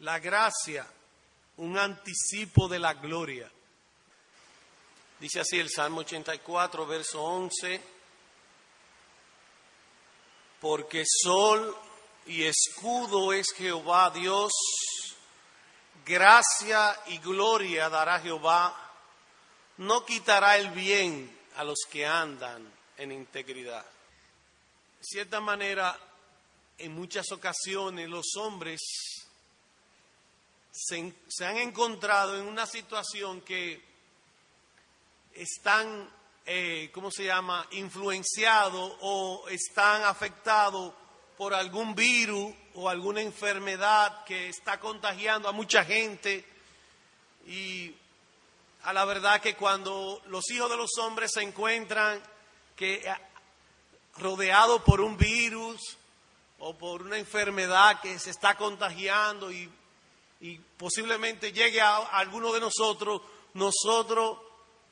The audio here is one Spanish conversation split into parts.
La gracia, un anticipo de la gloria. Dice así el Salmo 84, verso 11, porque sol y escudo es Jehová Dios, gracia y gloria dará Jehová, no quitará el bien a los que andan en integridad. De cierta manera, en muchas ocasiones los hombres se, han encontrado en una situación que están, eh, ¿cómo se llama?, influenciados o están afectados por algún virus o alguna enfermedad que está contagiando a mucha gente. Y a la verdad que cuando los hijos de los hombres se encuentran eh, rodeados por un virus o por una enfermedad que se está contagiando y, y posiblemente llegue a, alguno de nosotros, nosotros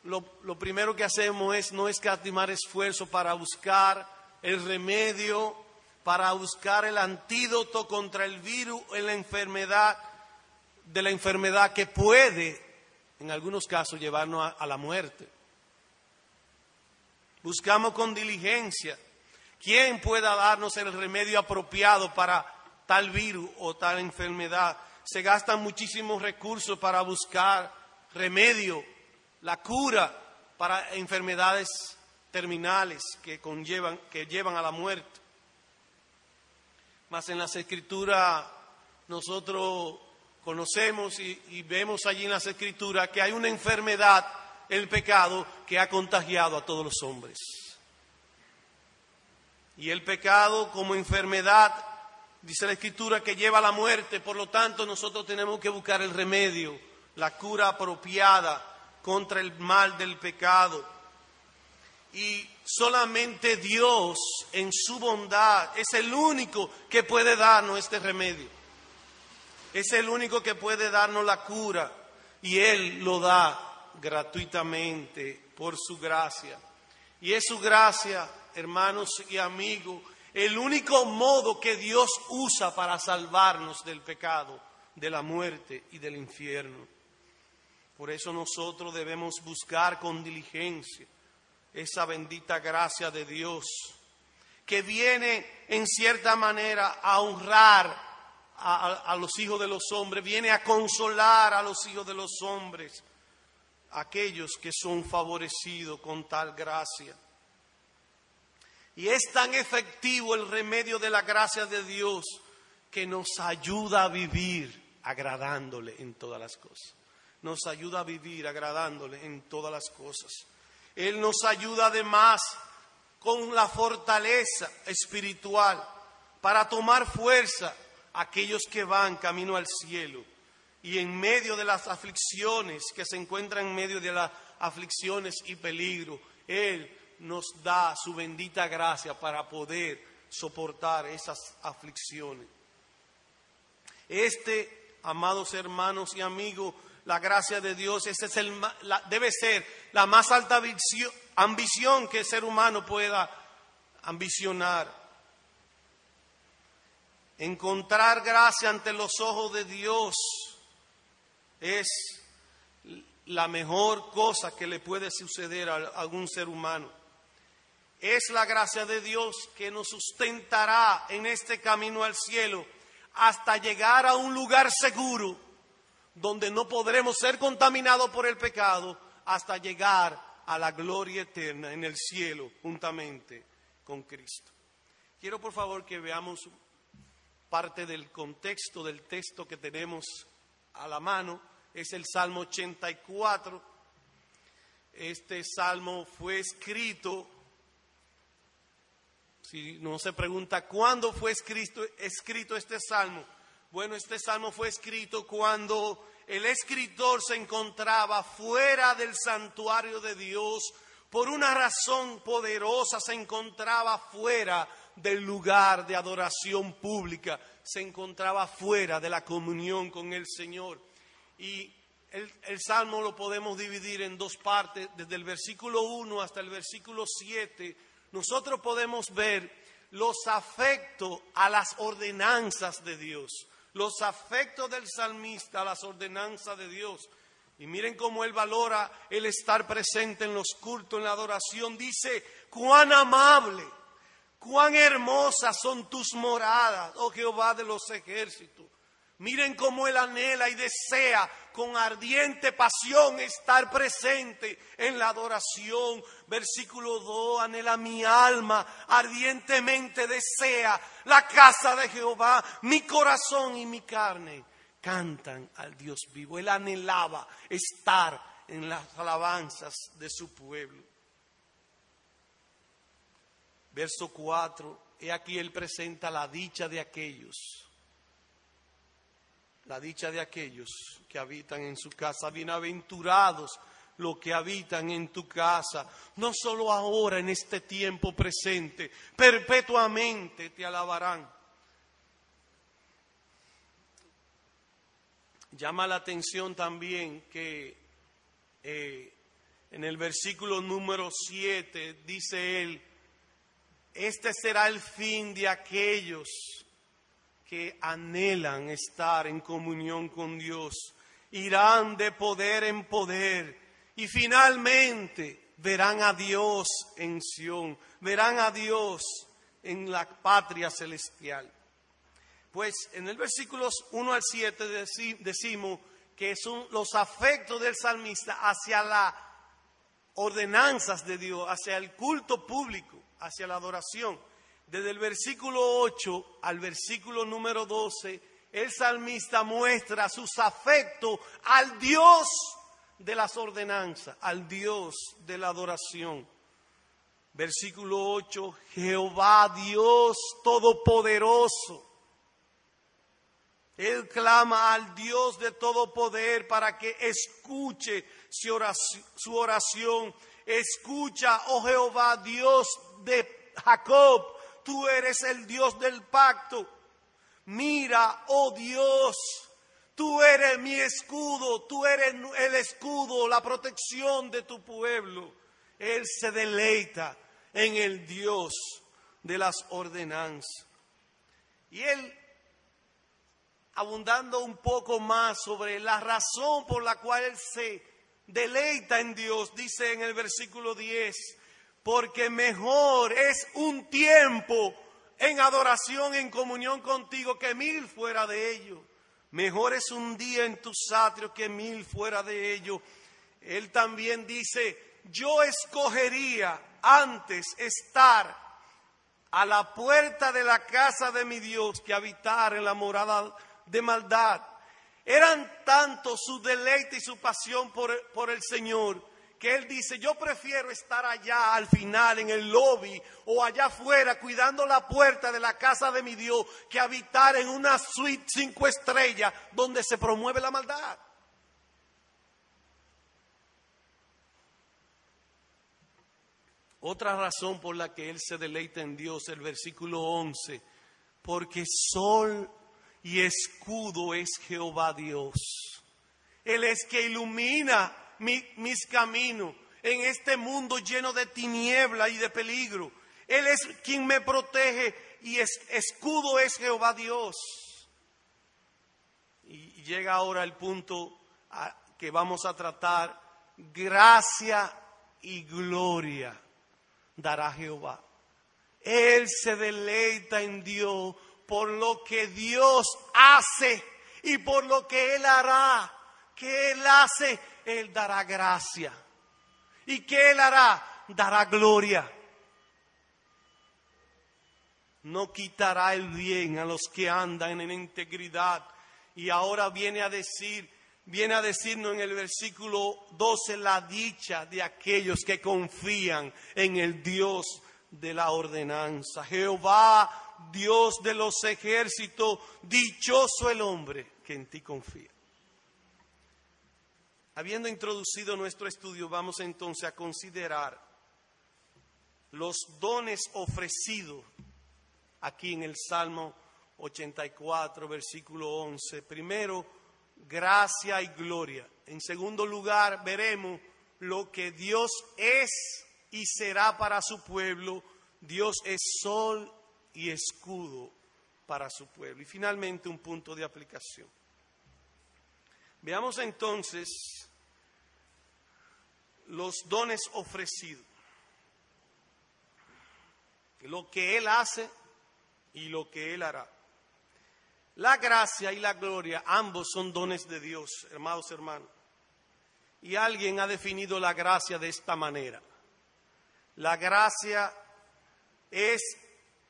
lo, lo, primero que hacemos es no escatimar esfuerzo para buscar el remedio, para buscar el antídoto contra el virus en la enfermedad, de la enfermedad que puede, en algunos casos, llevarnos a, a la muerte. Buscamos con diligencia quién pueda darnos el remedio apropiado para tal virus o tal enfermedad. Se gastan muchísimos recursos para buscar remedio la cura para enfermedades terminales que conllevan, que llevan a la muerte. Mas en las escrituras nosotros conocemos y, y, vemos allí en las escrituras que hay una enfermedad, el pecado, que ha contagiado a todos los hombres. Y el pecado como enfermedad, dice la escritura, que lleva a la muerte, por lo tanto nosotros tenemos que buscar el remedio, la cura apropiada contra el mal del pecado. Y solamente Dios en su bondad es el único que puede darnos este remedio. Es el único que puede darnos la cura y Él lo da gratuitamente por su gracia. Y es su gracia, hermanos y amigos, el único modo que Dios usa para salvarnos del pecado, de la muerte y del infierno. Por eso nosotros debemos buscar con diligencia esa bendita gracia de Dios que viene en cierta manera a honrar a, los hijos de los hombres, viene a consolar a los hijos de los hombres, aquellos que son favorecidos con tal gracia. Y es tan efectivo el remedio de la gracia de Dios que nos ayuda a vivir agradándole en todas las cosas nos ayuda a vivir agradándole en todas las cosas. Él nos ayuda además con la fortaleza espiritual para tomar fuerza a aquellos que van camino al cielo y en medio de las aflicciones que se encuentran en medio de las aflicciones y peligro, Él nos da su bendita gracia para poder soportar esas aflicciones. Este, amados hermanos y amigos, la gracia de Dios, ese es el, la, debe ser la más alta ambición, que el ser humano pueda ambicionar. Encontrar gracia ante los ojos de Dios es la mejor cosa que le puede suceder a algún ser humano. Es la gracia de Dios que nos sustentará en este camino al cielo hasta llegar a un lugar seguro donde no podremos ser contaminados por el pecado hasta llegar a la gloria eterna en el cielo juntamente con Cristo. Quiero por favor que veamos parte del contexto del texto que tenemos a la mano. Es el Salmo 84. Este salmo fue escrito, si no se pregunta cuándo fue escrito, escrito este salmo, bueno, este salmo fue escrito cuando el escritor se encontraba fuera del santuario de Dios, por una razón poderosa se encontraba fuera del lugar de adoración pública, se encontraba fuera de la comunión con el Señor. Y el, el, salmo lo podemos dividir en dos partes, desde el versículo 1 hasta el versículo 7. Nosotros podemos ver los afectos a las ordenanzas de Dios los afectos del salmista a las ordenanzas de Dios. Y miren cómo él valora el estar presente en los cultos, en la adoración. Dice, cuán amable, cuán hermosas son tus moradas, oh Jehová de los ejércitos. Miren cómo él anhela y desea con ardiente pasión estar presente en la adoración. Versículo 2, anhela mi alma, ardientemente desea la casa de Jehová, mi corazón y mi carne cantan al Dios vivo. Él anhelaba estar en las alabanzas de su pueblo. Verso 4, he aquí él presenta la dicha de aquellos la dicha de aquellos que habitan en su casa. Bienaventurados los que habitan en tu casa, no solo ahora en este tiempo presente, perpetuamente te alabarán. Llama la atención también que eh, en el versículo número 7 dice él, este será el fin de aquellos que anhelan estar en comunión con Dios. Irán de poder en poder y finalmente verán a Dios en Sión, verán a Dios en la patria celestial. Pues en el versículos 1 al 7 decimos que son los afectos del salmista hacia las ordenanzas de Dios, hacia el culto público, hacia la adoración desde el versículo 8 al versículo número 12, el salmista muestra sus afectos al Dios de las ordenanzas, al Dios de la adoración. Versículo 8, Jehová Dios Todopoderoso. Él clama al Dios de todo poder para que escuche su oración. Escucha, oh Jehová, Dios de Jacob, tú eres el Dios del pacto. Mira, oh Dios, tú eres mi escudo, tú eres el escudo, la protección de tu pueblo. Él se deleita en el Dios de las ordenanzas. Y él, abundando un poco más sobre la razón por la cual se deleita en Dios, dice en el versículo 10, porque mejor es un tiempo en adoración, en comunión contigo, que mil fuera de ello. Mejor es un día en tus atrios que mil fuera de ello. Él también dice, yo escogería antes estar a la puerta de la casa de mi Dios que habitar en la morada de maldad. Eran tanto su deleite y su pasión por, por el Señor que él dice, yo prefiero estar allá al final en el lobby o allá afuera cuidando la puerta de la casa de mi Dios que habitar en una suite cinco estrellas donde se promueve la maldad. Otra razón por la que él se deleita en Dios, el versículo 11, porque sol y escudo es Jehová Dios. Él es que ilumina mis caminos en este mundo lleno de tiniebla y de peligro. Él es quien me protege y es, escudo es Jehová Dios. Y llega ahora el punto que vamos a tratar. Gracia y gloria dará Jehová. Él se deleita en Dios por lo que Dios hace y por lo que Él hará. Que Él hace él dará gracia. ¿Y qué Él hará? Dará gloria. No quitará el bien a los que andan en integridad. Y ahora viene a decir, viene a decirnos en el versículo 12 la dicha de aquellos que confían en el Dios de la ordenanza. Jehová, Dios de los ejércitos, dichoso el hombre que en ti confía. Habiendo introducido nuestro estudio, vamos entonces a considerar los dones ofrecidos aquí en el Salmo 84, versículo 11. Primero, gracia y gloria. En segundo lugar, veremos lo que Dios es y será para su pueblo. Dios es sol y escudo para su pueblo. Y finalmente un punto de aplicación. Veamos entonces los dones ofrecidos, lo que Él hace y lo que Él hará. La gracia y la gloria, ambos son dones de Dios, hermanos hermanos. Y alguien ha definido la gracia de esta manera. La gracia es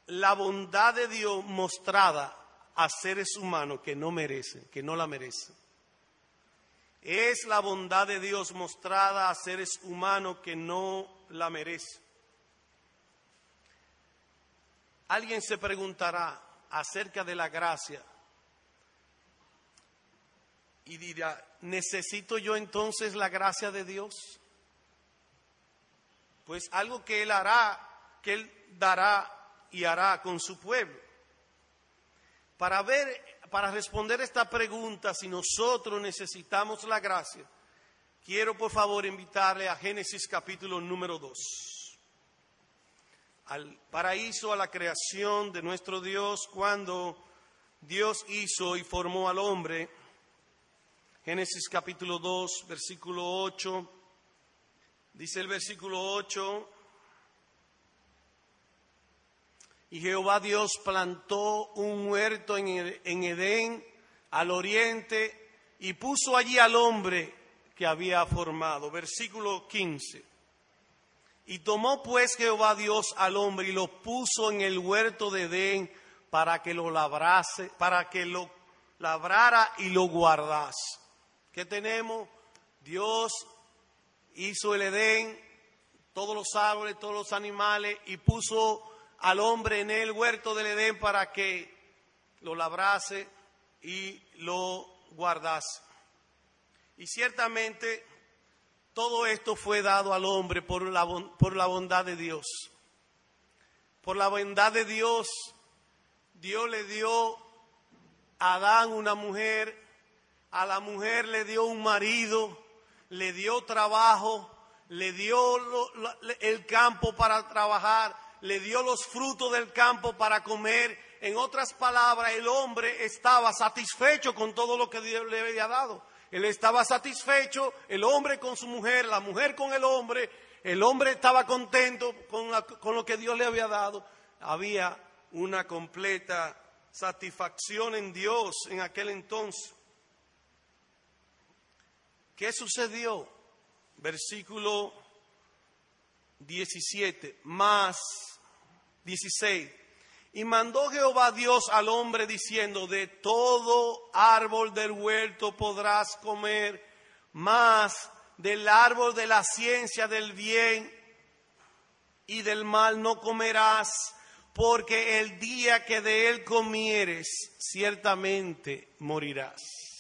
la bondad de Dios mostrada a seres humanos que no merecen, que no la merecen. Es la bondad de Dios mostrada a seres humanos que no la merecen. Alguien se preguntará acerca de la gracia y dirá, ¿necesito yo entonces la gracia de Dios? Pues algo que Él hará, que Él dará y hará con su pueblo. Para ver, para responder esta pregunta, si nosotros necesitamos la gracia, quiero por favor invitarle a Génesis capítulo número 2. Al paraíso, a la creación de nuestro Dios, cuando Dios hizo y formó al hombre. Génesis capítulo 2, versículo 8. Dice el versículo 8, y Jehová Dios plantó un huerto en Edén al oriente y puso allí al hombre que había formado. Versículo 15. Y tomó pues Jehová Dios al hombre y lo puso en el huerto de Edén para que lo labrase, para que lo labrara y lo guardase. ¿Qué tenemos? Dios hizo el Edén, todos los árboles, todos los animales y puso al hombre en el huerto del Edén para que lo labrase y lo guardase. Y ciertamente todo esto fue dado al hombre por la, por la bondad de Dios. Por la bondad de Dios, Dios le dio a Adán una mujer, a la mujer le dio un marido, le dio trabajo, le dio el campo para trabajar, le dio los frutos del campo para comer. En otras palabras, el hombre estaba satisfecho con todo lo que Dios le había dado. Él estaba satisfecho, el hombre con su mujer, la mujer con el hombre, el hombre estaba contento con, lo que Dios le había dado. Había una completa satisfacción en Dios en aquel entonces. ¿Qué sucedió? Versículo 17, más 16. Y mandó Jehová Dios al hombre diciendo, de todo árbol del huerto podrás comer, mas del árbol de la ciencia del bien y del mal no comerás, porque el día que de él comieres, ciertamente morirás.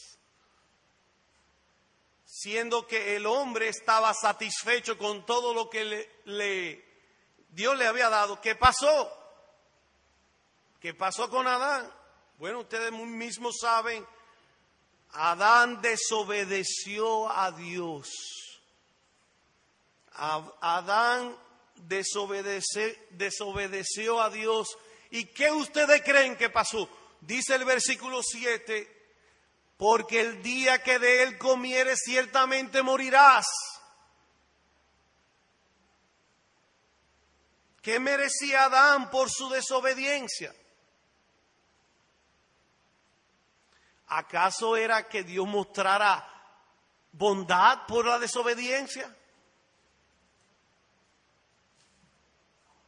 Siendo que el hombre estaba satisfecho con todo lo que le, Dios le había dado, ¿qué pasó? ¿Qué pasó con Adán? Bueno, ustedes mismos saben, Adán desobedeció a Dios. Adán desobedeció a Dios. ¿Y qué ustedes creen que pasó? Dice el versículo 7, porque el día que de él comieres ciertamente morirás. ¿Qué merecía Adán por su desobediencia? ¿Acaso era que Dios mostrara bondad por la desobediencia?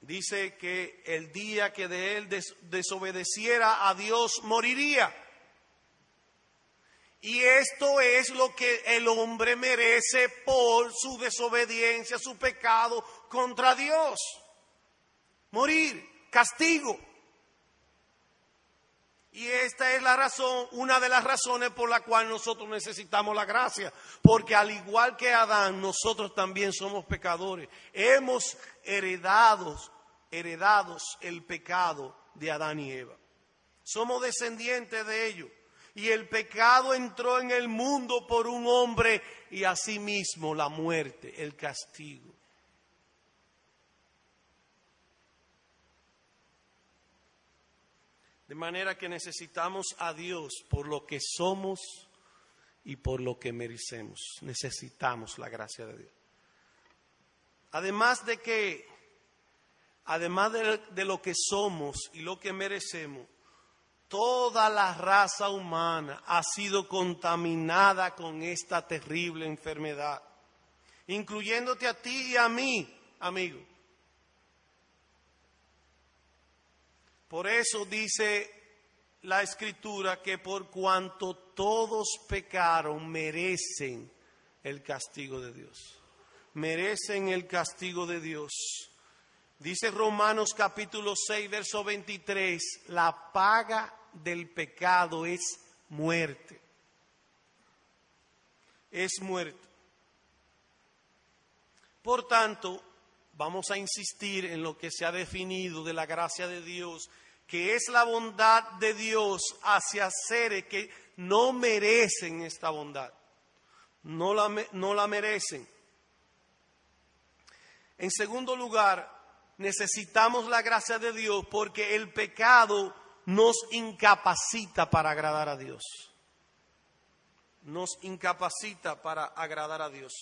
Dice que el día que de él desobedeciera a Dios moriría. Y esto es lo que el hombre merece por su desobediencia, su pecado contra Dios. Morir, castigo. Y esta es la razón, una de las razones por la cual nosotros necesitamos la gracia. Porque al igual que Adán, nosotros también somos pecadores. Hemos heredados, heredados el pecado de Adán y Eva. Somos descendientes de ellos. Y el pecado entró en el mundo por un hombre y asimismo la muerte, el castigo. De manera que necesitamos a Dios por lo que somos y por lo que merecemos. Necesitamos la gracia de Dios. Además de que, además de, de lo que somos y lo que merecemos, toda la raza humana ha sido contaminada con esta terrible enfermedad, incluyéndote a ti y a mí, amigo. Por eso dice la escritura que por cuanto todos pecaron merecen el castigo de Dios. Merecen el castigo de Dios. Dice Romanos capítulo 6, verso 23, la paga del pecado es muerte. Es muerte. Por tanto, vamos a insistir en lo que se ha definido de la gracia de Dios, que es la bondad de Dios hacia seres que no merecen esta bondad, no la, no la merecen. En segundo lugar, necesitamos la gracia de Dios porque el pecado nos incapacita para agradar a Dios. Nos incapacita para agradar a Dios.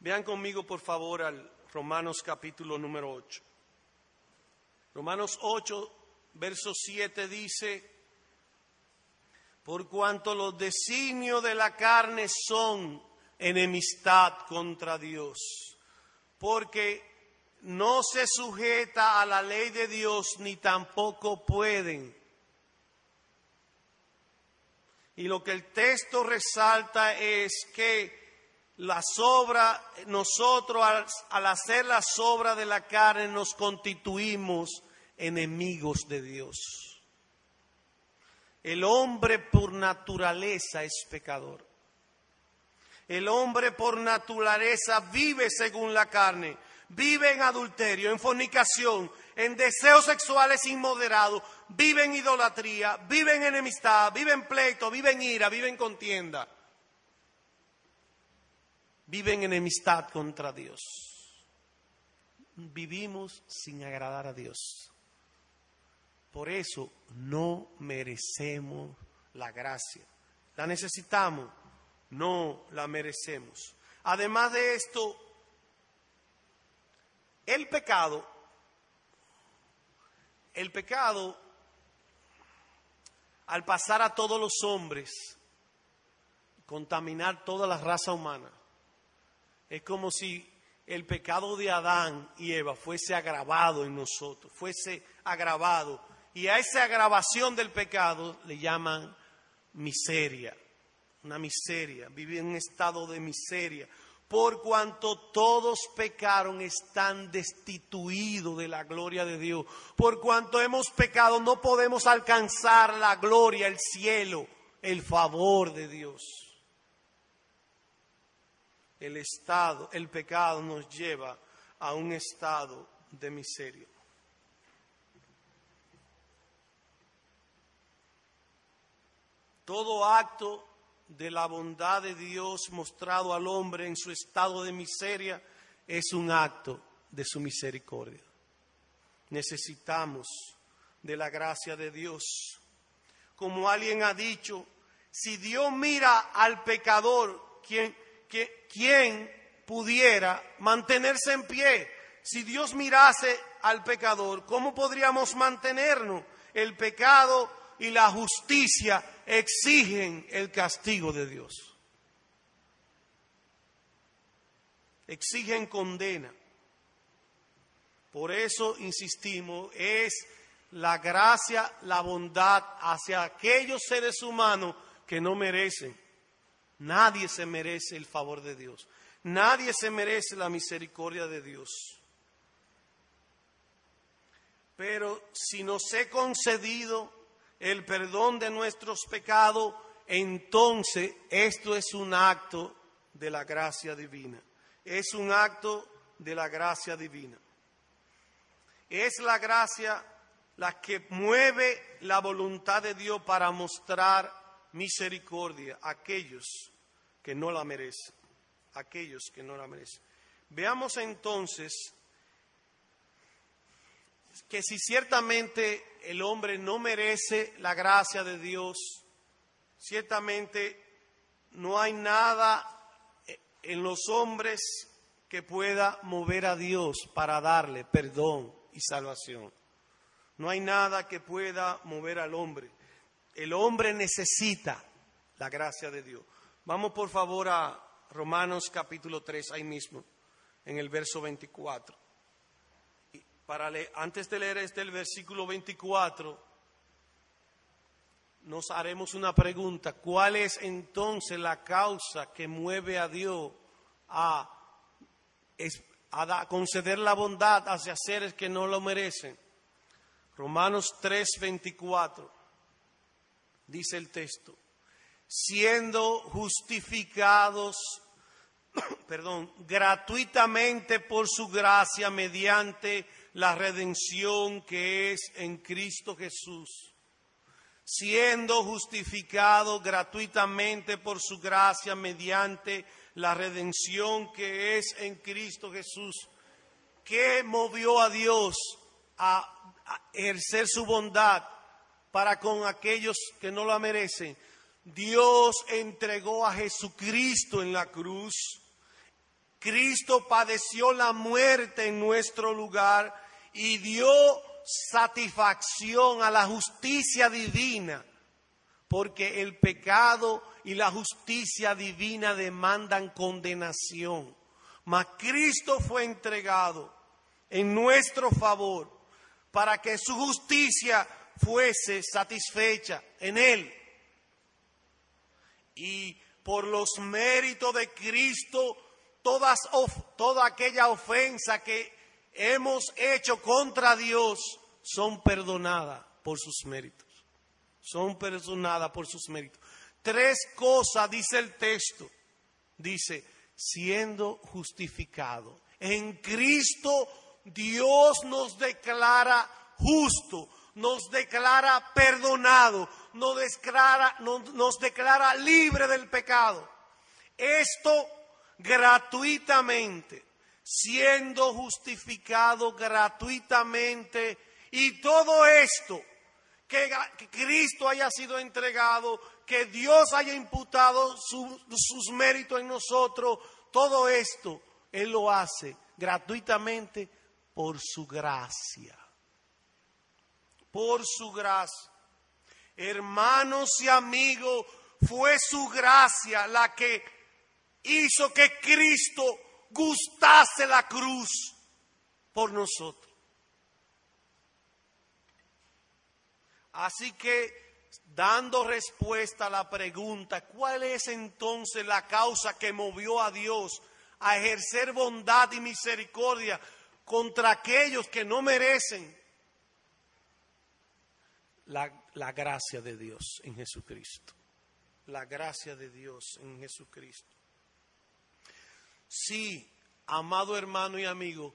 Vean conmigo, por favor, al Romanos capítulo número 8. Romanos 8, verso 7 dice, por cuanto los designios de la carne son enemistad contra Dios, porque no se sujeta a la ley de Dios ni tampoco pueden. Y lo que el texto resalta es que las obras, nosotros al, hacer las obras de la carne nos constituimos enemigos de Dios. El hombre por naturaleza es pecador. El hombre por naturaleza vive según la carne, vive en adulterio, en fornicación, en deseos sexuales inmoderados, vive en idolatría, vive en enemistad, vive en pleito, vive en ira, vive en contienda viven en enemistad contra Dios. Vivimos sin agradar a Dios. Por eso no merecemos la gracia. La necesitamos, no la merecemos. Además de esto, el pecado, el pecado, al pasar a todos los hombres, contaminar toda la raza humana, es como si el pecado de Adán y Eva fuese agravado en nosotros, fuese agravado. Y a esa agravación del pecado le llaman miseria, una miseria, vive en un estado de miseria. Por cuanto todos pecaron, están destituidos de la gloria de Dios. Por cuanto hemos pecado, no podemos alcanzar la gloria, el cielo, el favor de Dios el estado, el pecado nos lleva a un estado de miseria. Todo acto de la bondad de Dios mostrado al hombre en su estado de miseria es un acto de su misericordia. Necesitamos de la gracia de Dios. Como alguien ha dicho, si Dios mira al pecador, quién pudiera mantenerse en pie. Si Dios mirase al pecador, ¿cómo podríamos mantenernos? El pecado y la justicia exigen el castigo de Dios. Exigen condena. Por eso insistimos, es la gracia, la bondad hacia aquellos seres humanos que no merecen Nadie se merece el favor de Dios. Nadie se merece la misericordia de Dios. Pero si nos he concedido el perdón de nuestros pecados, entonces esto es un acto de la gracia divina. Es un acto de la gracia divina. Es la gracia la que mueve la voluntad de Dios para mostrar misericordia a aquellos que no la merecen, aquellos que no la merecen. Veamos entonces que si ciertamente el hombre no merece la gracia de Dios, ciertamente no hay nada en los hombres que pueda mover a Dios para darle perdón y salvación. No hay nada que pueda mover al hombre. El hombre necesita la gracia de Dios. Vamos por favor a Romanos capítulo 3, ahí mismo, en el verso 24. Antes de leer este versículo 24, nos haremos una pregunta. ¿Cuál es entonces la causa que mueve a Dios a, a conceder la bondad hacia seres que no lo merecen? Romanos 3, 24, dice el texto, siendo justificados, perdón, gratuitamente por su gracia mediante la redención que es en Cristo Jesús. Siendo justificado gratuitamente por su gracia mediante la redención que es en Cristo Jesús. ¿Qué movió a Dios a ejercer su bondad para con aquellos que no la merecen. Dios entregó a Jesucristo en la cruz. Cristo padeció la muerte en nuestro lugar y dio satisfacción a la justicia divina, porque el pecado y la justicia divina demandan condenación. Mas Cristo fue entregado en nuestro favor para que su justicia fuese satisfecha en él. Y por los méritos de Cristo, todas, toda aquella ofensa que hemos hecho contra Dios son perdonadas por sus méritos. Son perdonadas por sus méritos. Tres cosas dice el texto. Dice, siendo justificado. En Cristo Dios nos declara justo, nos declara perdonado, nos declara, nos, declara libre del pecado. Esto gratuitamente, siendo justificado gratuitamente y todo esto que, Cristo haya sido entregado, que Dios haya imputado sus méritos en nosotros, todo esto Él lo hace gratuitamente por su gracia. Por su gracia. Hermanos y amigos, fue su gracia la que hizo que Cristo gustase la cruz por nosotros. Así que, dando respuesta a la pregunta, ¿cuál es entonces la causa que movió a Dios a ejercer bondad y misericordia contra aquellos que no merecen la, gracia de Dios en Jesucristo. La gracia de Dios en Jesucristo. Sí, amado hermano y amigo,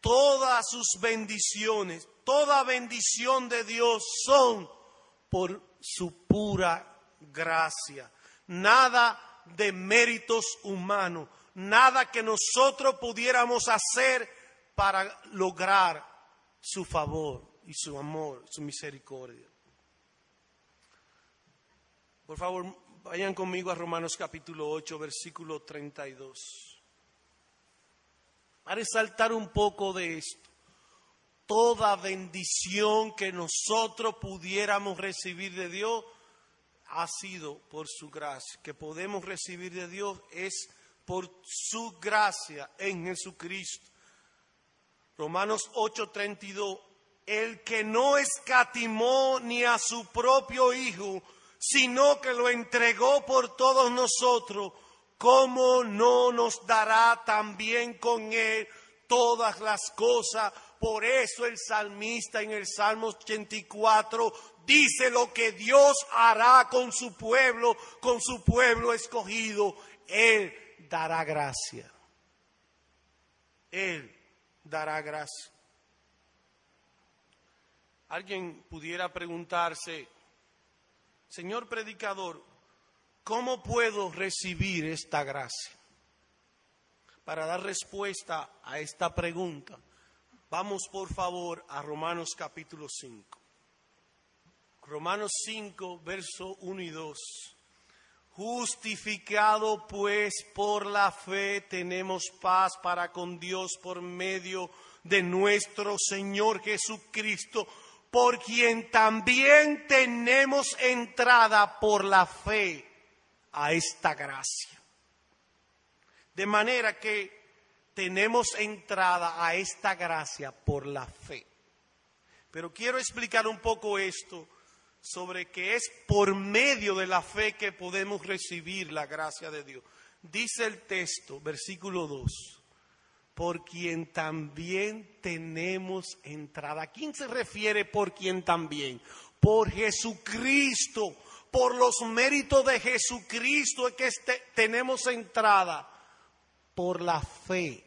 todas sus bendiciones, toda bendición de Dios son por su pura gracia. Nada de méritos humanos, nada que nosotros pudiéramos hacer para lograr su favor y su amor, su misericordia. Por favor, vayan conmigo a Romanos capítulo 8, versículo 32. A resaltar un poco de esto. Toda bendición que nosotros pudiéramos recibir de Dios ha sido por su gracia. Que podemos recibir de Dios es por su gracia en Jesucristo. Romanos 8:32, el que no escatimó ni a su propio Hijo, sino que lo entregó por todos nosotros, ¿cómo no nos dará también con él todas las cosas? Por eso el salmista en el Salmo 84 dice lo que Dios hará con su pueblo, con su pueblo escogido. Él dará gracia. Él dará gracia. Alguien pudiera preguntarse, Señor predicador, ¿cómo puedo recibir esta gracia? Para dar respuesta a esta pregunta, Vamos por favor a Romanos capítulo 5. Romanos 5, verso 1 y 2. Justificado pues por la fe tenemos paz para con Dios por medio de nuestro Señor Jesucristo, por quien también tenemos entrada por la fe a esta gracia. De manera que tenemos entrada a esta gracia por la fe. Pero quiero explicar un poco esto sobre que es por medio de la fe que podemos recibir la gracia de Dios. Dice el texto, versículo 2, por quien también tenemos entrada. ¿A quién se refiere por quien también? Por Jesucristo, por los méritos de Jesucristo es que este, tenemos entrada por la fe,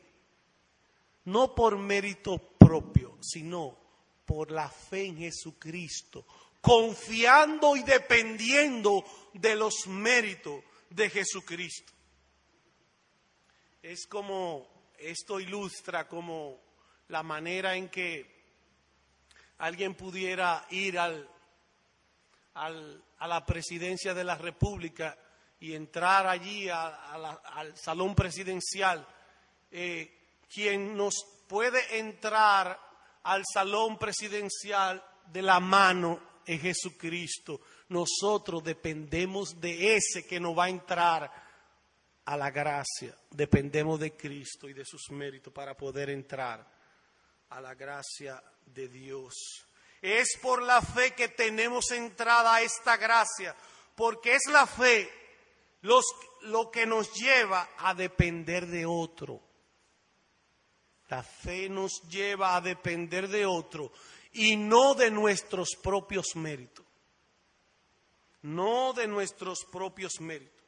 no por mérito propio, sino por la fe en Jesucristo, confiando y dependiendo de los méritos de Jesucristo. Es como, esto ilustra como la manera en que alguien pudiera ir al, a la presidencia de la República y entrar allí al salón presidencial. Eh, quien nos puede entrar al salón presidencial de la mano en Jesucristo. Nosotros dependemos de ese que nos va a entrar a la gracia. Dependemos de Cristo y de sus méritos para poder entrar a la gracia de Dios. Es por la fe que tenemos entrada a esta gracia, porque es la fe lo que nos lleva a depender de otro. La fe nos lleva a depender de otro y no de nuestros propios méritos. No de nuestros propios méritos.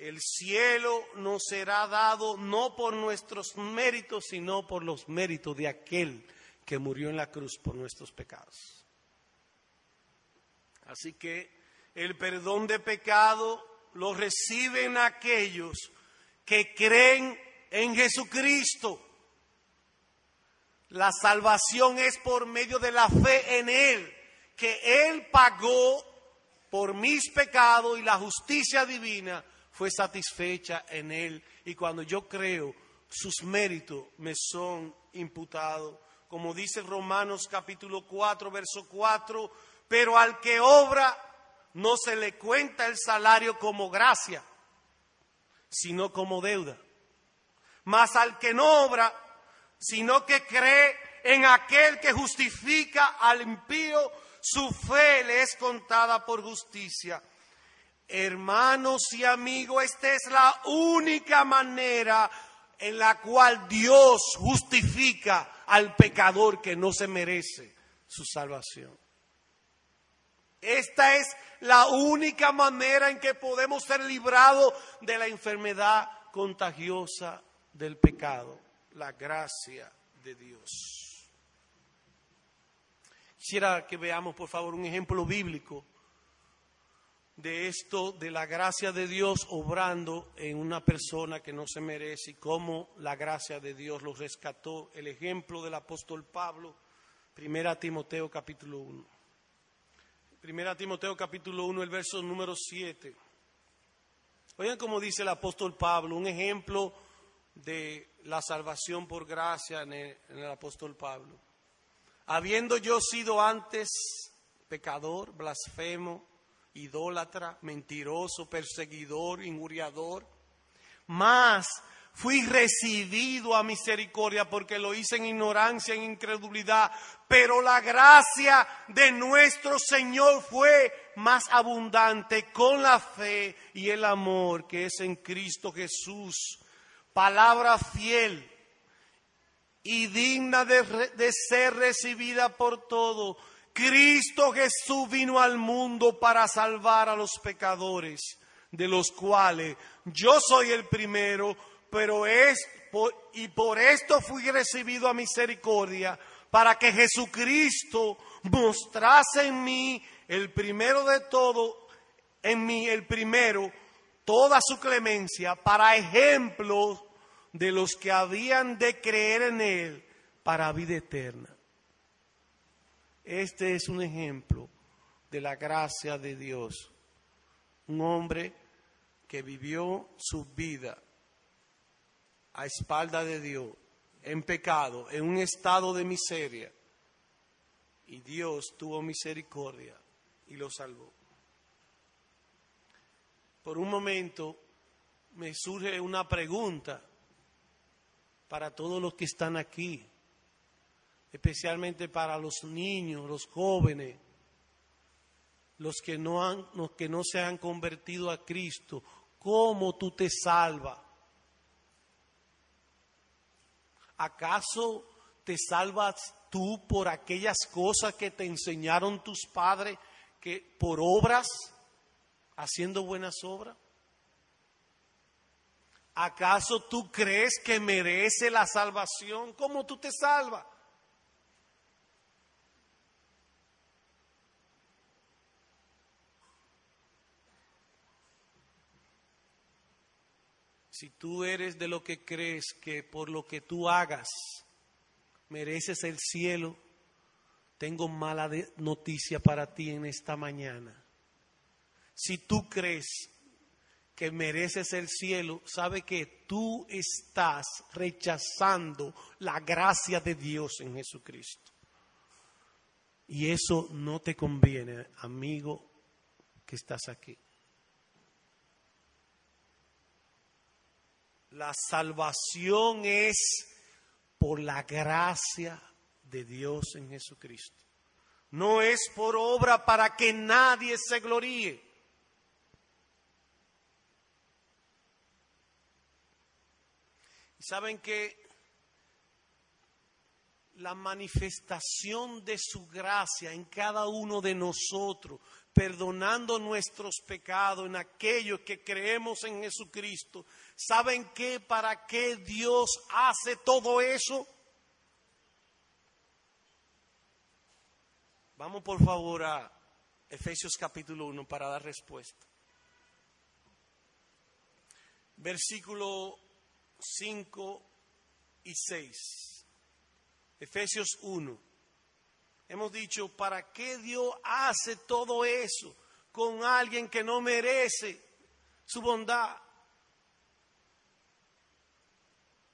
El cielo nos será dado no por nuestros méritos, sino por los méritos de aquel que murió en la cruz por nuestros pecados. Así que el perdón de pecado lo reciben aquellos que creen en Jesucristo. La salvación es por medio de la fe en Él, que Él pagó por mis pecados y la justicia divina fue satisfecha en Él. Y cuando yo creo, sus méritos me son imputados. Como dice Romanos capítulo 4, verso 4, pero al que obra no se le cuenta el salario como gracia, sino como deuda. Mas al que no obra, sino que cree en aquel que justifica al impío, su fe le es contada por justicia. Hermanos y amigos, esta es la única manera en la cual Dios justifica al pecador que no se merece su salvación. Esta es la única manera en que podemos ser librados de la enfermedad contagiosa del pecado, la gracia de Dios. Quisiera que veamos, por favor, un ejemplo bíblico de esto, de la gracia de Dios obrando en una persona que no se merece y cómo la gracia de Dios lo rescató. El ejemplo del apóstol Pablo, Primera Timoteo capítulo 1. Primera Timoteo capítulo 1, el verso número 7. Oigan cómo dice el apóstol Pablo, un ejemplo de la salvación por gracia en el, apóstol Pablo. Habiendo yo sido antes pecador, blasfemo, idólatra, mentiroso, perseguidor, injuriador, más fui recibido a misericordia porque lo hice en ignorancia, en incredulidad, pero la gracia de nuestro Señor fue más abundante con la fe y el amor que es en Cristo Jesús palabra fiel y digna de, ser recibida por todo. Cristo Jesús vino al mundo para salvar a los pecadores, de los cuales yo soy el primero, pero es y por esto fui recibido a misericordia, para que Jesucristo mostrase en mí el primero de todo, en mí el primero, toda su clemencia para ejemplo de los que habían de creer en Él para vida eterna. Este es un ejemplo de la gracia de Dios. Un hombre que vivió su vida a espalda de Dios, en pecado, en un estado de miseria. Y Dios tuvo misericordia y lo salvó. Por un momento me surge una pregunta para todos los que están aquí, especialmente para los niños, los jóvenes, los que no, han, los que no se han convertido a Cristo. ¿Cómo tú te salvas? ¿Acaso te salvas tú por aquellas cosas que te enseñaron tus padres que por obras, haciendo buenas obras? ¿Acaso tú crees que merece la salvación? ¿Cómo tú te salvas? Si tú eres de lo que crees que por lo que tú hagas mereces el cielo, tengo mala noticia para ti en esta mañana. Si tú crees que mereces el cielo, sabe que tú estás rechazando la gracia de Dios en Jesucristo. Y eso no te conviene, amigo que estás aquí. La salvación es por la gracia de Dios en Jesucristo. No es por obra para que nadie se gloríe. Saben que la manifestación de su gracia en cada uno de nosotros perdonando nuestros pecados en aquellos que creemos en Jesucristo. ¿Saben qué? ¿Para qué Dios hace todo eso? Vamos por favor a Efesios capítulo 1 para dar respuesta. Versículo 5 y 6. Efesios 1. Hemos dicho, ¿para qué Dios hace todo eso con alguien que no merece su bondad?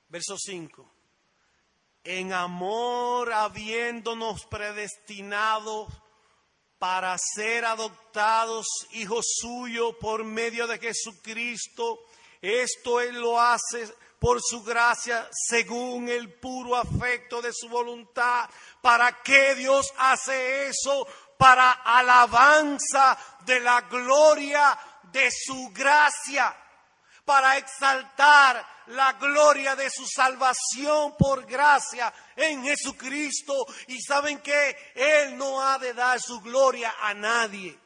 Verso 5. En amor habiéndonos predestinado para ser adoptados hijos suyos por medio de Jesucristo, esto Él lo hace por su gracia según el puro afecto de su voluntad. ¿Para qué Dios hace eso? Para alabanza de la gloria de su gracia, para exaltar la gloria de su salvación por gracia en Jesucristo. Y saben que Él no ha de dar su gloria a nadie.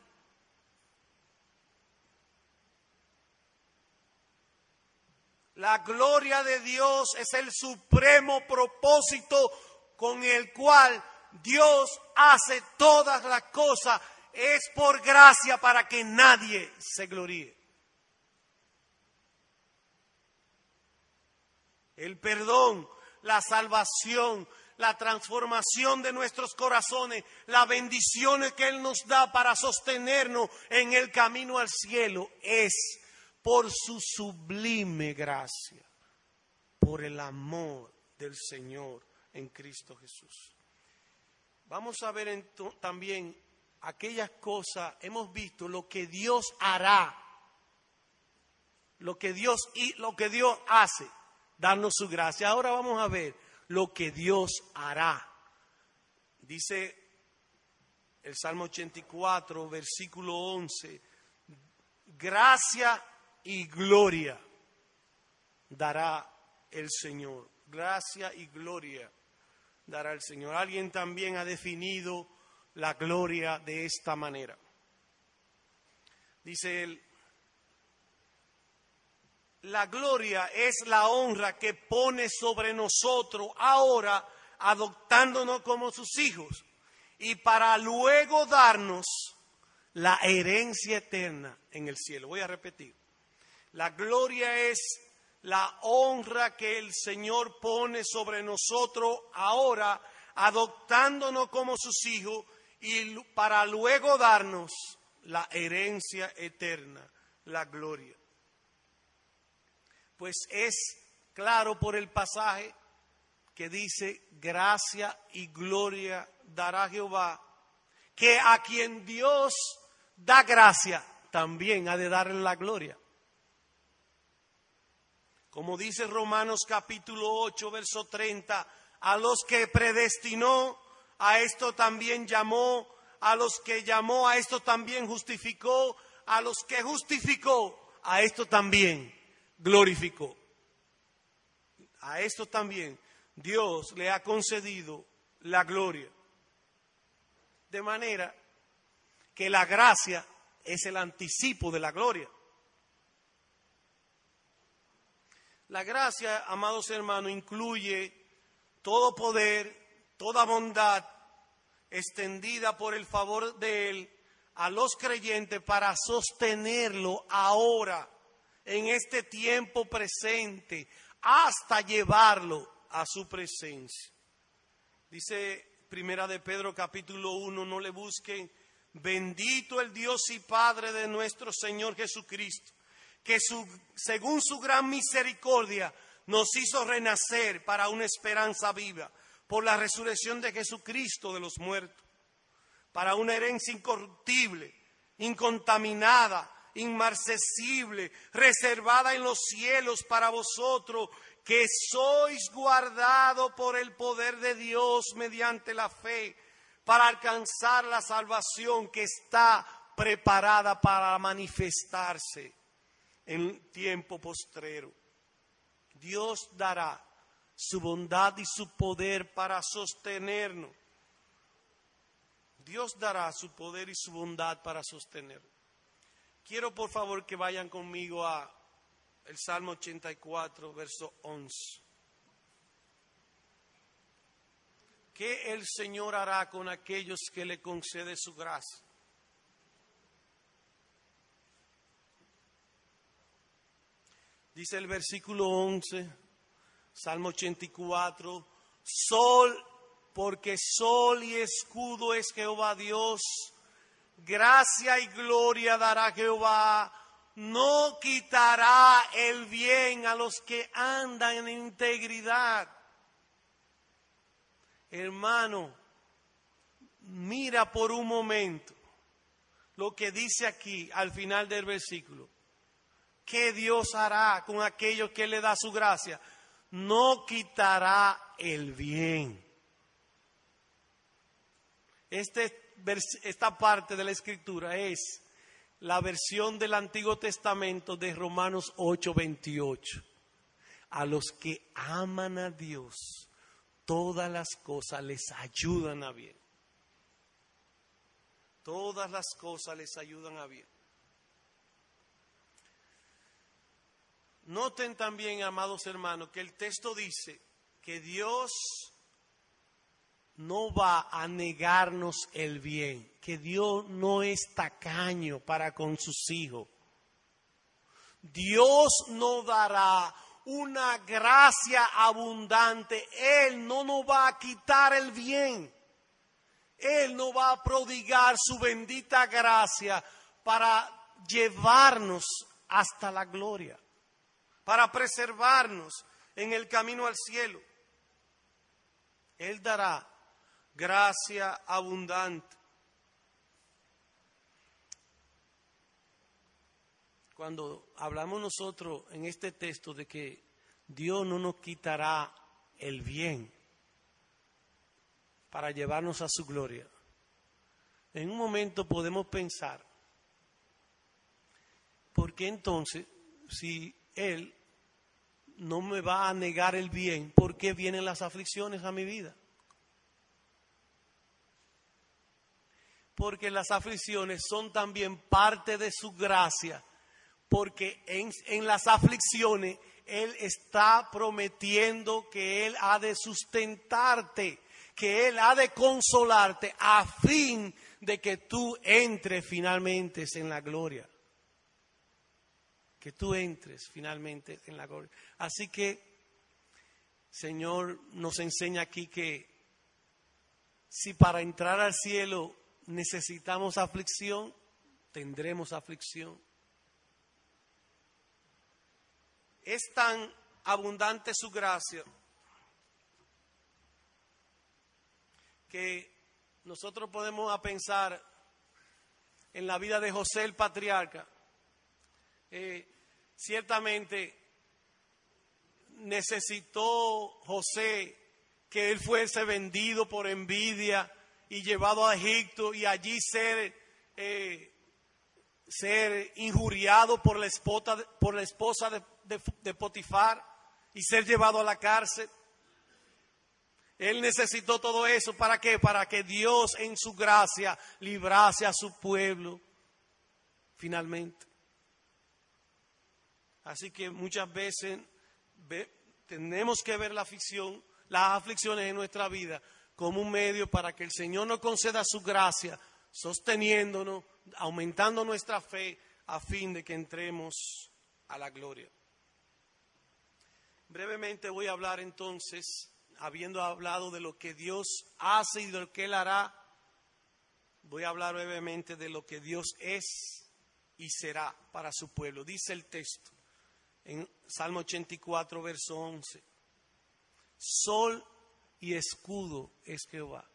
La gloria de Dios es el supremo propósito con el cual Dios hace todas las cosas. Es por gracia para que nadie se gloríe. El perdón, la salvación, la transformación de nuestros corazones, las bendiciones que Él nos da para sostenernos en el camino al cielo es por su sublime gracia, por el amor del Señor en Cristo Jesús. Vamos a ver también aquellas cosas, hemos visto lo que Dios hará, lo que Dios y lo que Dios hace, darnos su gracia. Ahora vamos a ver lo que Dios hará. Dice el Salmo 84, versículo 11, gracia y gloria dará el Señor. Gracia y gloria dará el Señor. Alguien también ha definido la gloria de esta manera. Dice él, la gloria es la honra que pone sobre nosotros ahora adoptándonos como sus hijos y para luego darnos la herencia eterna en el cielo. Voy a repetir. La gloria es la honra que el Señor pone sobre nosotros ahora, adoptándonos como sus hijos y para luego darnos la herencia eterna, la gloria. Pues es claro por el pasaje que dice, gracia y gloria dará Jehová, que a quien Dios da gracia, también ha de darle la gloria. Como dice Romanos capítulo 8, verso 30, a los que predestinó, a esto también llamó, a los que llamó, a esto también justificó, a los que justificó, a esto también glorificó. A esto también Dios le ha concedido la gloria. De manera que la gracia es el anticipo de la gloria. La gracia, amados hermanos, incluye todo poder, toda bondad extendida por el favor de Él a los creyentes para sostenerlo ahora, en este tiempo presente, hasta llevarlo a su presencia. Dice Primera de Pedro capítulo 1, no le busquen, bendito el Dios y Padre de nuestro Señor Jesucristo que según su gran misericordia nos hizo renacer para una esperanza viva por la resurrección de Jesucristo de los muertos, para una herencia incorruptible, incontaminada, inmarcesible, reservada en los cielos para vosotros, que sois guardado por el poder de Dios mediante la fe, para alcanzar la salvación que está preparada para manifestarse en tiempo postrero. Dios dará su bondad y su poder para sostenernos. Dios dará su poder y su bondad para sostenernos. Quiero por favor que vayan conmigo a el Salmo 84, verso 11. ¿Qué el Señor hará con aquellos que le concede su gracia? Dice el versículo 11, Salmo 84, sol, porque sol y escudo es Jehová Dios, gracia y gloria dará Jehová, no quitará el bien a los que andan en integridad. Hermano, mira por un momento lo que dice aquí al final del versículo. ¿Qué Dios hará con aquellos que le da su gracia? No quitará el bien. Este, esta parte de la escritura es la versión del Antiguo Testamento de Romanos 8:28. A los que aman a Dios, todas las cosas les ayudan a bien. Todas las cosas les ayudan a bien. Noten también, amados hermanos, que el texto dice que Dios no va a negarnos el bien, que Dios no es tacaño para con sus hijos. Dios no dará una gracia abundante. Él no nos va a quitar el bien. Él no va a prodigar su bendita gracia para llevarnos hasta la gloria para preservarnos en el camino al cielo. Él dará gracia abundante. Cuando hablamos nosotros en este texto de que Dios no nos quitará el bien para llevarnos a su gloria, en un momento podemos pensar, ¿por qué entonces, si Él no me va a negar el bien, ¿por qué vienen las aflicciones a mi vida? Porque las aflicciones son también parte de su gracia, porque en, en las aflicciones Él está prometiendo que Él ha de sustentarte, que Él ha de consolarte a fin de que tú entres finalmente en la gloria. que tú entres finalmente en la gloria. Así que, Señor, nos enseña aquí que si para entrar al cielo necesitamos aflicción, tendremos aflicción. Es tan abundante su gracia que nosotros podemos pensar en la vida de José el patriarca. Eh, ciertamente necesitó José que él fuese vendido por envidia y llevado a Egipto y allí ser, eh, ser injuriado por la esposa, por la esposa de Potifar y ser llevado a la cárcel. Él necesitó todo eso. ¿Para qué? Para que Dios en su gracia librase a su pueblo finalmente. Así que muchas veces tenemos que ver la las aflicciones en nuestra vida como un medio para que el Señor nos conceda su gracia, sosteniéndonos, aumentando nuestra fe a fin de que entremos a la gloria. Brevemente voy a hablar entonces habiendo hablado de lo que Dios hace y de lo que Él hará, voy a hablar brevemente de lo que Dios es y será para su pueblo. Dice el texto en Salmo 84, verso 11. Sol y escudo es Jehová.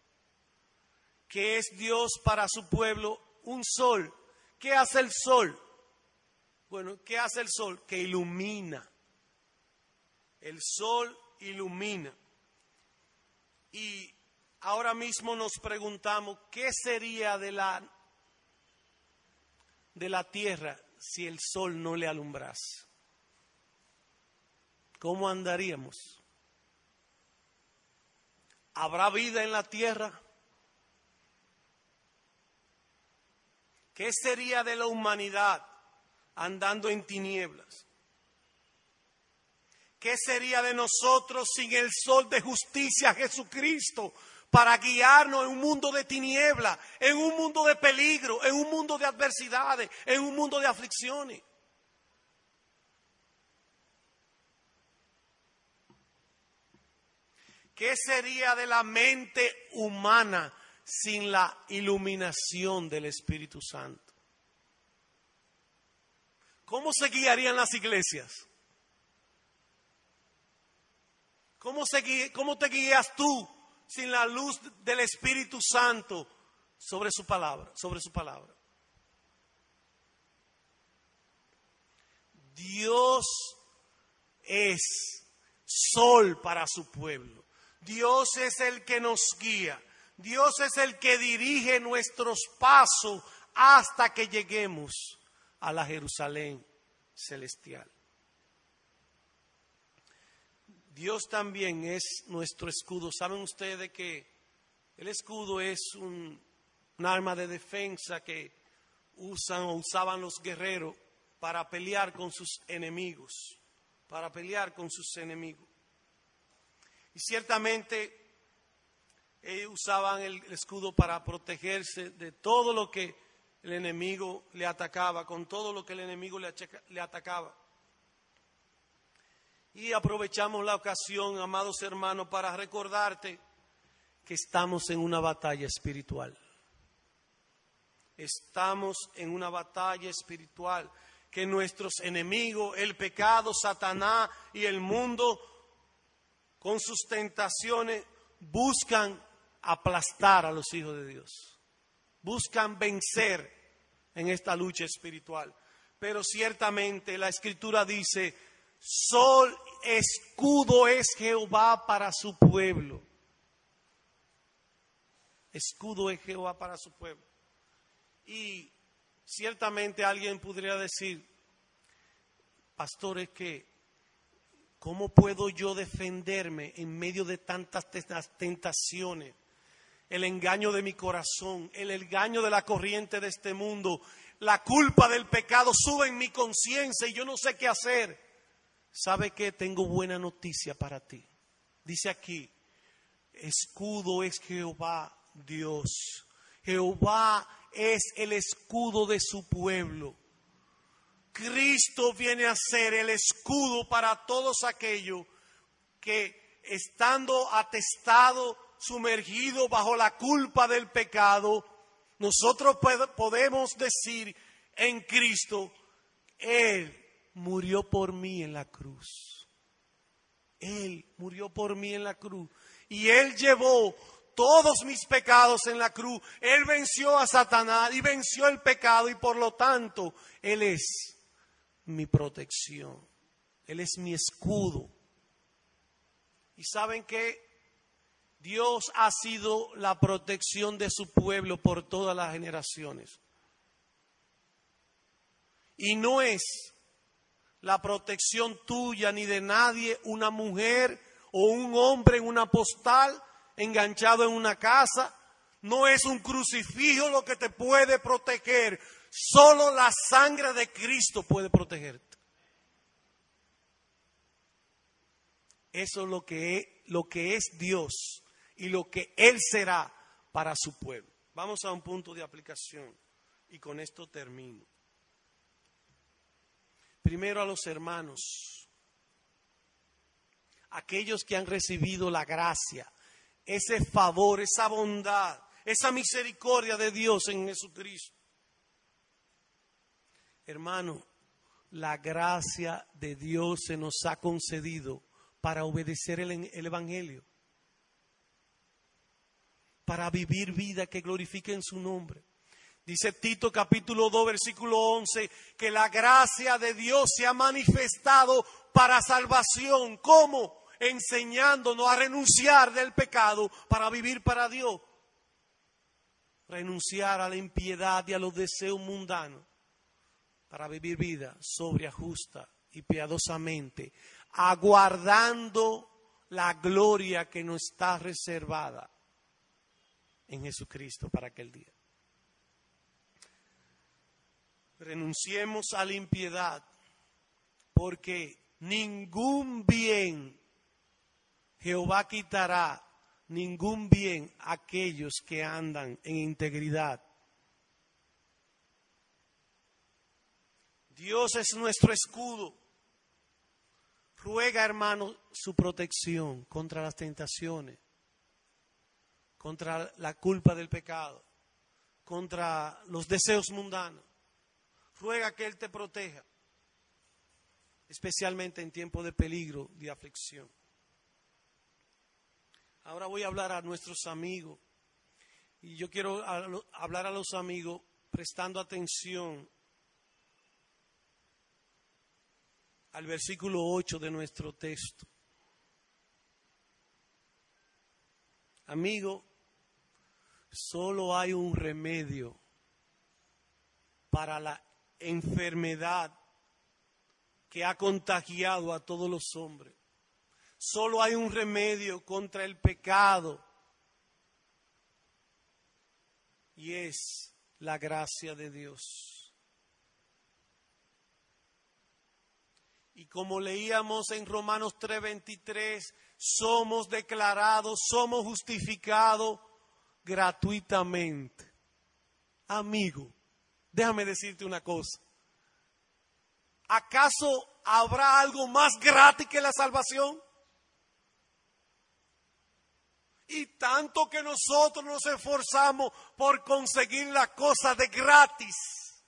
¿Qué es Dios para su pueblo? Un sol. ¿Qué hace el sol? Bueno, ¿qué hace el sol? Que ilumina. El sol ilumina. Y ahora mismo nos preguntamos, ¿qué sería de la, de la tierra si el sol no le alumbrase? ¿Cómo andaríamos? ¿Habrá vida en la tierra? ¿Qué sería de la humanidad andando en tinieblas? ¿Qué sería de nosotros sin el sol de justicia Jesucristo para guiarnos en un mundo de tiniebla, en un mundo de peligro, en un mundo de adversidades, en un mundo de aflicciones? ¿Qué sería de la mente humana sin la iluminación del Espíritu Santo? ¿Cómo se guiarían las iglesias? ¿Cómo, te guías tú sin la luz del Espíritu Santo sobre su palabra, sobre su palabra? Dios es sol para su pueblo. Dios es el que nos guía. Dios es el que dirige nuestros pasos hasta que lleguemos a la Jerusalén celestial. Dios también es nuestro escudo. ¿Saben ustedes que el escudo es un, arma de defensa que usan o usaban los guerreros para pelear con sus enemigos? Para pelear con sus enemigos. Y ciertamente ellos usaban el escudo para protegerse de todo lo que el enemigo le atacaba, con todo lo que el enemigo le atacaba. Y aprovechamos la ocasión, amados hermanos, para recordarte que estamos en una batalla espiritual. Estamos en una batalla espiritual que nuestros enemigos, el pecado, Satanás y el mundo, con sus tentaciones, buscan aplastar a los hijos de Dios. Buscan vencer en esta lucha espiritual. Pero ciertamente la escritura dice, sol escudo es Jehová para su pueblo. Escudo es Jehová para su pueblo. Y ciertamente alguien podría decir, pastor, es que, ¿cómo puedo yo defenderme en medio de tantas tentaciones? El engaño de mi corazón, el engaño de la corriente de este mundo, la culpa del pecado sube en mi conciencia y yo no sé qué hacer. ¿Sabe que Tengo buena noticia para ti. Dice aquí, escudo es Jehová Dios. Jehová es el escudo de su pueblo. Cristo viene a ser el escudo para todos aquellos que estando atestado, sumergido bajo la culpa del pecado, nosotros podemos decir en Cristo, Él murió por mí en la cruz. Él murió por mí en la cruz. Y Él llevó todos mis pecados en la cruz. Él venció a Satanás y venció el pecado y por lo tanto Él es mi protección. Él es mi escudo. Y saben que Dios ha sido la protección de su pueblo por todas las generaciones. Y no es la protección tuya ni de nadie una mujer o un hombre en una postal enganchado en una casa. No es un crucifijo lo que te puede proteger. Solo la sangre de Cristo puede protegerte. Eso es lo que, es, lo que es Dios y lo que Él será para su pueblo. Vamos a un punto de aplicación y con esto termino. Primero a los hermanos, aquellos que han recibido la gracia, ese favor, esa bondad, esa misericordia de Dios en Jesucristo. Hermano, la gracia de Dios se nos ha concedido para obedecer el, Evangelio, para vivir vida que glorifique en su nombre. Dice Tito capítulo 2 versículo 11 que la gracia de Dios se ha manifestado para salvación. ¿Cómo? Enseñándonos a renunciar del pecado para vivir para Dios. Renunciar a la impiedad y a los deseos mundanos para vivir vida sobria, justa y piadosamente, aguardando la gloria que nos está reservada en Jesucristo para aquel día. Renunciemos a la impiedad, porque ningún bien Jehová quitará, ningún bien a aquellos que andan en integridad Dios es nuestro escudo. Ruega, hermano, su protección contra las tentaciones, contra la culpa del pecado, contra los deseos mundanos. Ruega que Él te proteja, especialmente en tiempo de peligro, de aflicción. Ahora voy a hablar a nuestros amigos. Y yo quiero hablar a los amigos prestando atención al versículo 8 de nuestro texto. Amigo, solo hay un remedio para la enfermedad que ha contagiado a todos los hombres. Solo hay un remedio contra el pecado y es la gracia de Dios. Y como leíamos en Romanos 3:23, somos declarados, somos justificados gratuitamente. Amigo, déjame decirte una cosa. ¿Acaso habrá algo más gratis que la salvación? Y tanto que nosotros nos esforzamos por conseguir la cosa de gratis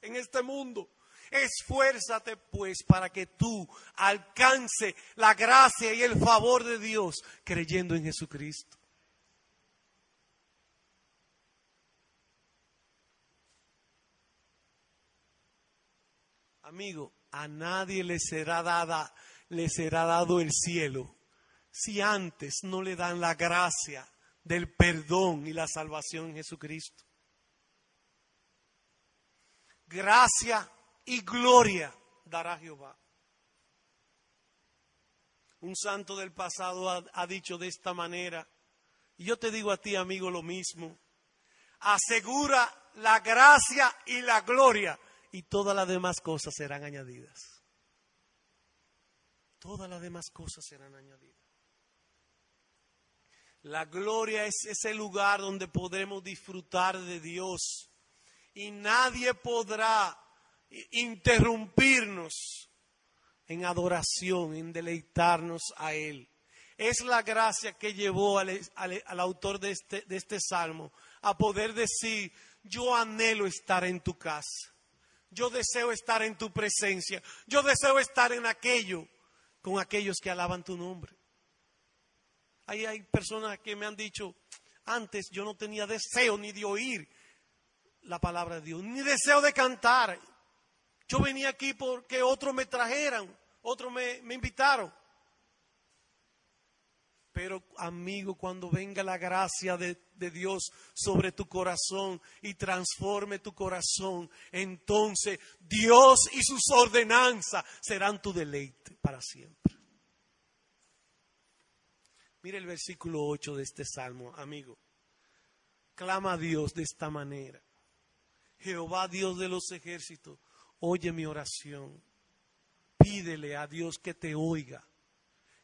en este mundo. Esfuérzate pues para que tú alcance la gracia y el favor de Dios creyendo en Jesucristo. Amigo, a nadie le será dada, le será dado el cielo si antes no le dan la gracia del perdón y la salvación en Jesucristo. Gracia y gloria dará Jehová. Un santo del pasado ha, dicho de esta manera, y yo te digo a ti, amigo, lo mismo. Asegura la gracia y la gloria, y todas las demás cosas serán añadidas. Todas las demás cosas serán añadidas. La gloria es ese lugar donde podremos disfrutar de Dios y nadie podrá interrumpirnos en adoración, en deleitarnos a Él. Es la gracia que llevó al, autor de este, de este salmo a poder decir, yo anhelo estar en tu casa, yo deseo estar en tu presencia, yo deseo estar en aquello, con aquellos que alaban tu nombre. Ahí hay personas que me han dicho, antes yo no tenía deseo ni de oír la palabra de Dios, ni deseo de cantar. Yo venía aquí porque otros me trajeran, otros me, invitaron. Pero amigo, cuando venga la gracia de, de, Dios sobre tu corazón y transforme tu corazón, entonces Dios y sus ordenanzas serán tu deleite para siempre. Mire el versículo 8 de este salmo, amigo. Clama a Dios de esta manera. Jehová Dios de los ejércitos, oye mi oración. Pídele a Dios que te oiga,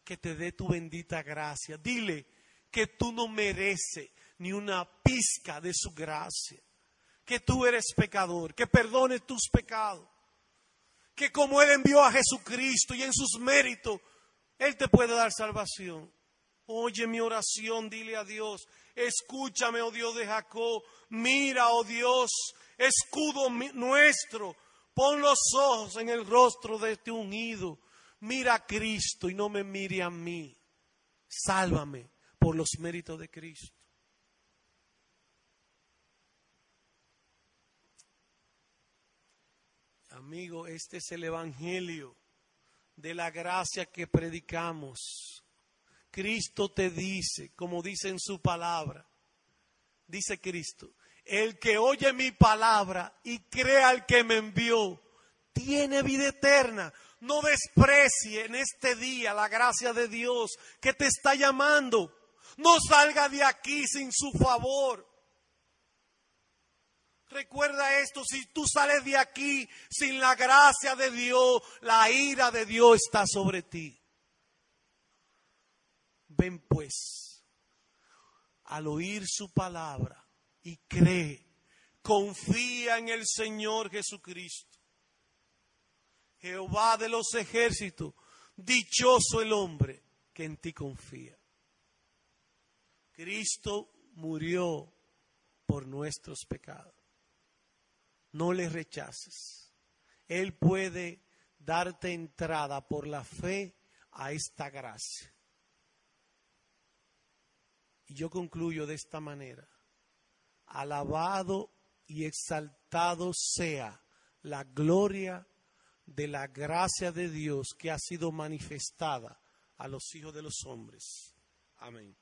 que te dé tu bendita gracia. Dile que tú no mereces ni una pizca de su gracia, que tú eres pecador, que perdone tus pecados, que como Él envió a Jesucristo y en sus méritos, Él te puede dar salvación. Oye mi oración, dile a Dios, escúchame, oh Dios de Jacob, mira, oh Dios, escudo nuestro, pon los ojos en el rostro de este unido, mira a Cristo y no me mire a mí, sálvame por los méritos de Cristo. Amigo, este es el Evangelio de la gracia que predicamos. Cristo te dice, como dice en su palabra, dice Cristo, el que oye mi palabra y crea al que me envió, tiene vida eterna. No desprecie en este día la gracia de Dios que te está llamando. No salga de aquí sin su favor. Recuerda esto, si tú sales de aquí sin la gracia de Dios, la ira de Dios está sobre ti. Ven pues, al oír su palabra, y cree. Confía en el Señor Jesucristo. Jehová de los ejércitos, dichoso el hombre que en ti confía. Cristo murió por nuestros pecados. No le rechaces. Él puede darte entrada por la fe a esta gracia. Y yo concluyo de esta manera alabado y exaltado sea la gloria de la gracia de Dios que ha sido manifestada a los hijos de los hombres. Amén.